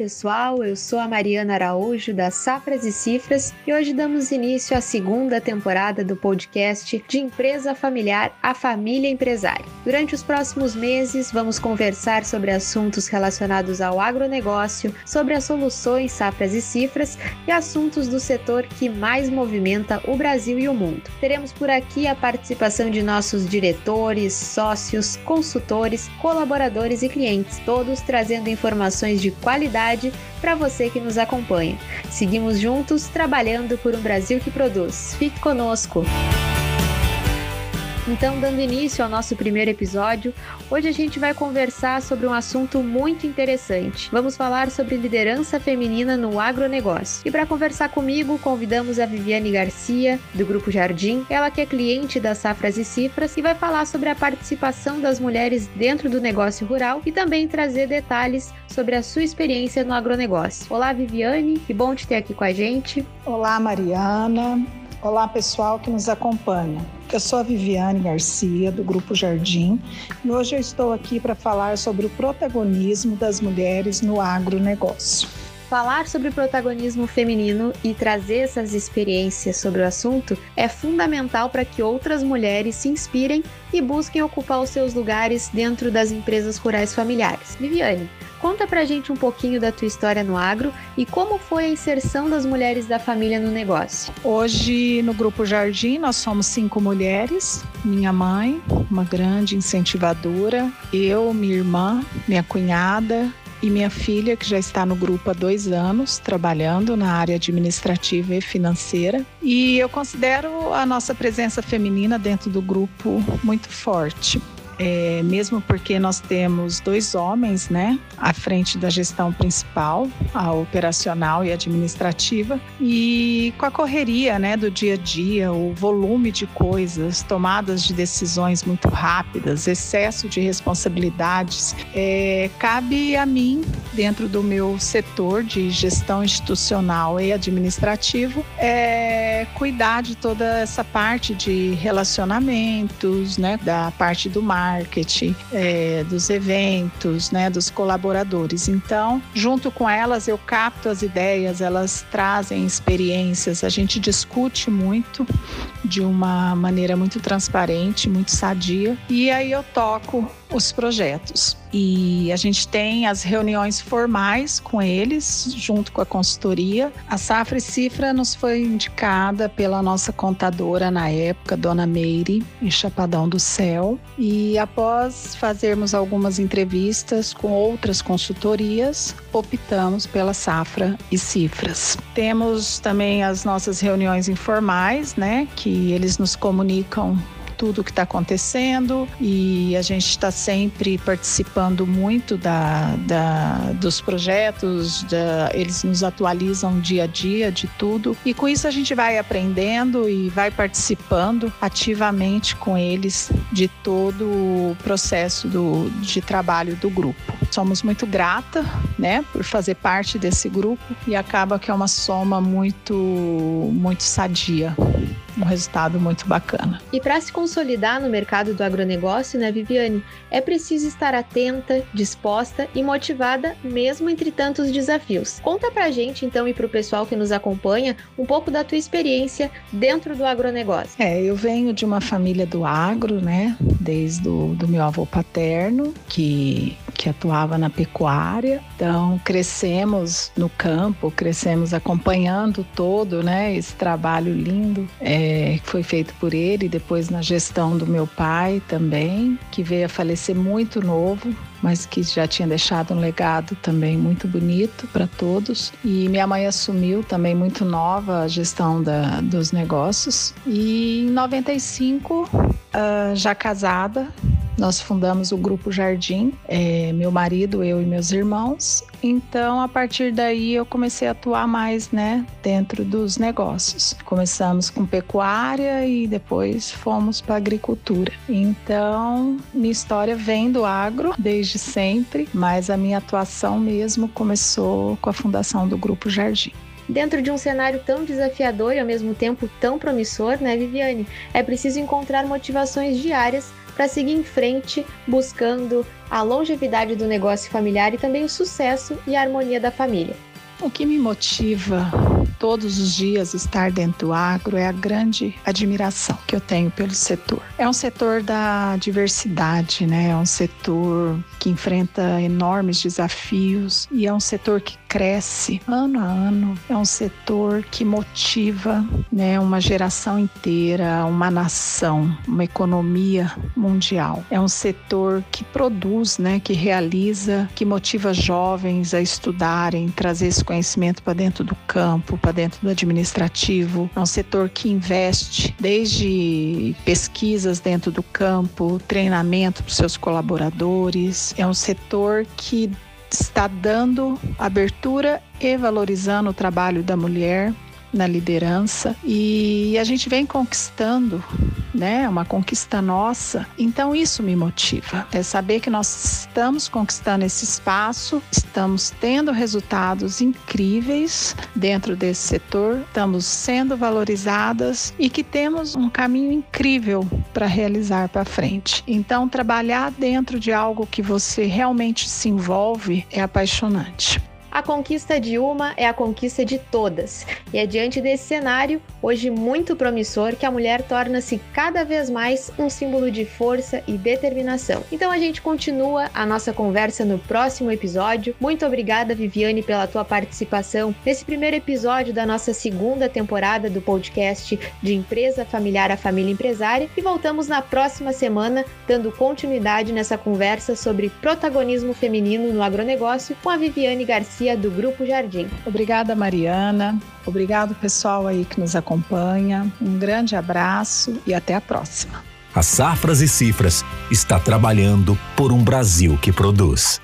pessoal, eu sou a Mariana Araújo da Safras e Cifras e hoje damos início à segunda temporada do podcast de empresa familiar A Família Empresária. Durante os próximos meses, vamos conversar sobre assuntos relacionados ao agronegócio, sobre as soluções Safras e Cifras e assuntos do setor que mais movimenta o Brasil e o mundo. Teremos por aqui a participação de nossos diretores, sócios, consultores, colaboradores e clientes, todos trazendo informações de qualidade para você que nos acompanha. Seguimos juntos trabalhando por um Brasil que produz. Fique conosco! Então, dando início ao nosso primeiro episódio, hoje a gente vai conversar sobre um assunto muito interessante. Vamos falar sobre liderança feminina no agronegócio. E para conversar comigo, convidamos a Viviane Garcia, do Grupo Jardim, ela que é cliente das Safras e Cifras e vai falar sobre a participação das mulheres dentro do negócio rural e também trazer detalhes sobre a sua experiência no agronegócio. Olá, Viviane, que bom te ter aqui com a gente. Olá, Mariana. Olá, pessoal que nos acompanha. Eu sou a Viviane Garcia, do Grupo Jardim, e hoje eu estou aqui para falar sobre o protagonismo das mulheres no agronegócio. Falar sobre protagonismo feminino e trazer essas experiências sobre o assunto é fundamental para que outras mulheres se inspirem e busquem ocupar os seus lugares dentro das empresas rurais familiares. Viviane, conta pra gente um pouquinho da tua história no agro e como foi a inserção das mulheres da família no negócio. Hoje, no Grupo Jardim, nós somos cinco mulheres. Minha mãe, uma grande incentivadora, eu, minha irmã, minha cunhada, e minha filha, que já está no grupo há dois anos, trabalhando na área administrativa e financeira. E eu considero a nossa presença feminina dentro do grupo muito forte é, mesmo porque nós temos dois homens, né, à frente da gestão principal, a operacional e administrativa, e com a correria, né, do dia a dia, o volume de coisas, tomadas de decisões muito rápidas, excesso de responsabilidades, é, cabe a mim, dentro do meu setor de gestão institucional e administrativo, é, cuidar de toda essa parte de relacionamentos, né, da parte do mar marketing, é, dos eventos, né, dos colaboradores. Então, junto com elas, eu capto as ideias, elas trazem experiências, a gente discute muito de uma maneira muito transparente, muito sadia, e aí eu toco os projetos. E a gente tem as reuniões formais com eles, junto com a consultoria. A Safra e Cifra nos foi indicada pela nossa contadora na época, Dona Meire, em Chapadão do Céu. E após fazermos algumas entrevistas com outras consultorias, optamos pela Safra e Cifras. Temos também as nossas reuniões informais, né, que eles nos comunicam tudo o que está acontecendo e a gente está sempre participando muito da, da dos projetos, da, eles nos atualizam dia a dia de tudo e com isso a gente vai aprendendo e vai participando ativamente com eles de todo o processo do, de trabalho do grupo. Somos muito grata, né, por fazer parte desse grupo e acaba que é uma soma muito muito sadia um resultado muito bacana. E para se consolidar no mercado do agronegócio, né, Viviane, é preciso estar atenta, disposta e motivada mesmo entre tantos desafios. Conta pra gente então e pro pessoal que nos acompanha um pouco da tua experiência dentro do agronegócio. É, eu venho de uma família do agro, né, desde o do meu avô paterno, que que atuava na pecuária. Então, crescemos no campo, crescemos acompanhando todo, né, esse trabalho lindo é, que foi feito por ele, depois na gestão do meu pai também, que veio a falecer muito novo, mas que já tinha deixado um legado também muito bonito para todos. E minha mãe assumiu também muito nova a gestão da, dos negócios. E em 95, uh, ah, já casada, nós fundamos o Grupo Jardim, é, meu marido, eu e meus irmãos. Então, a partir daí, eu comecei a atuar mais, né, dentro dos negócios. Começamos com pecuária e depois fomos para agricultura. Então, minha história vem do agro desde sempre, mas a minha atuação mesmo começou com a fundação do Grupo Jardim. Dentro de um cenário tão desafiador e ao mesmo tempo tão promissor, né, Viviane? É preciso encontrar motivações diárias para seguir em frente buscando a longevidade do negócio familiar e também o sucesso e a harmonia da família. O que me motiva todos os dias estar dentro do agro é a grande admiração que eu tenho pelo setor. É um setor da diversidade, né? É um setor que enfrenta enormes desafios e é um setor que cresce ano a ano. É um setor que motiva, né, uma geração inteira, uma nação, uma economia mundial. É um setor que produz, né, que realiza, que motiva jovens a estudarem, trazer esse conhecimento para dentro do campo, para dentro do administrativo. É um setor que investe desde pesquisas dentro do campo, treinamento para os seus colaboradores. É um setor que está dando abertura e valorizando o trabalho da mulher na liderança e a gente vem conquistando, né? Uma conquista nossa. Então isso me motiva. É saber que nós estamos conquistando esse espaço, estamos tendo resultados incríveis dentro desse setor, estamos sendo valorizadas e que temos um caminho incrível para realizar para frente. Então trabalhar dentro de algo que você realmente se envolve é apaixonante. A conquista de uma é a conquista de todas. E é diante desse cenário, hoje muito promissor, que a mulher torna-se cada vez mais um símbolo de força e determinação. Então a gente continua a nossa conversa no próximo episódio. Muito obrigada, Viviane, pela tua participação nesse primeiro episódio da nossa segunda temporada do podcast de Empresa Familiar a Família Empresária. E voltamos na próxima semana, dando continuidade nessa conversa sobre protagonismo feminino no agronegócio com a Viviane Garcia Garcia, do Grupo Jardim. Obrigada, Mariana. Obrigado, pessoal aí que nos acompanha. Um grande abraço e até a próxima. A Safras e Cifras está trabalhando por um Brasil que produz.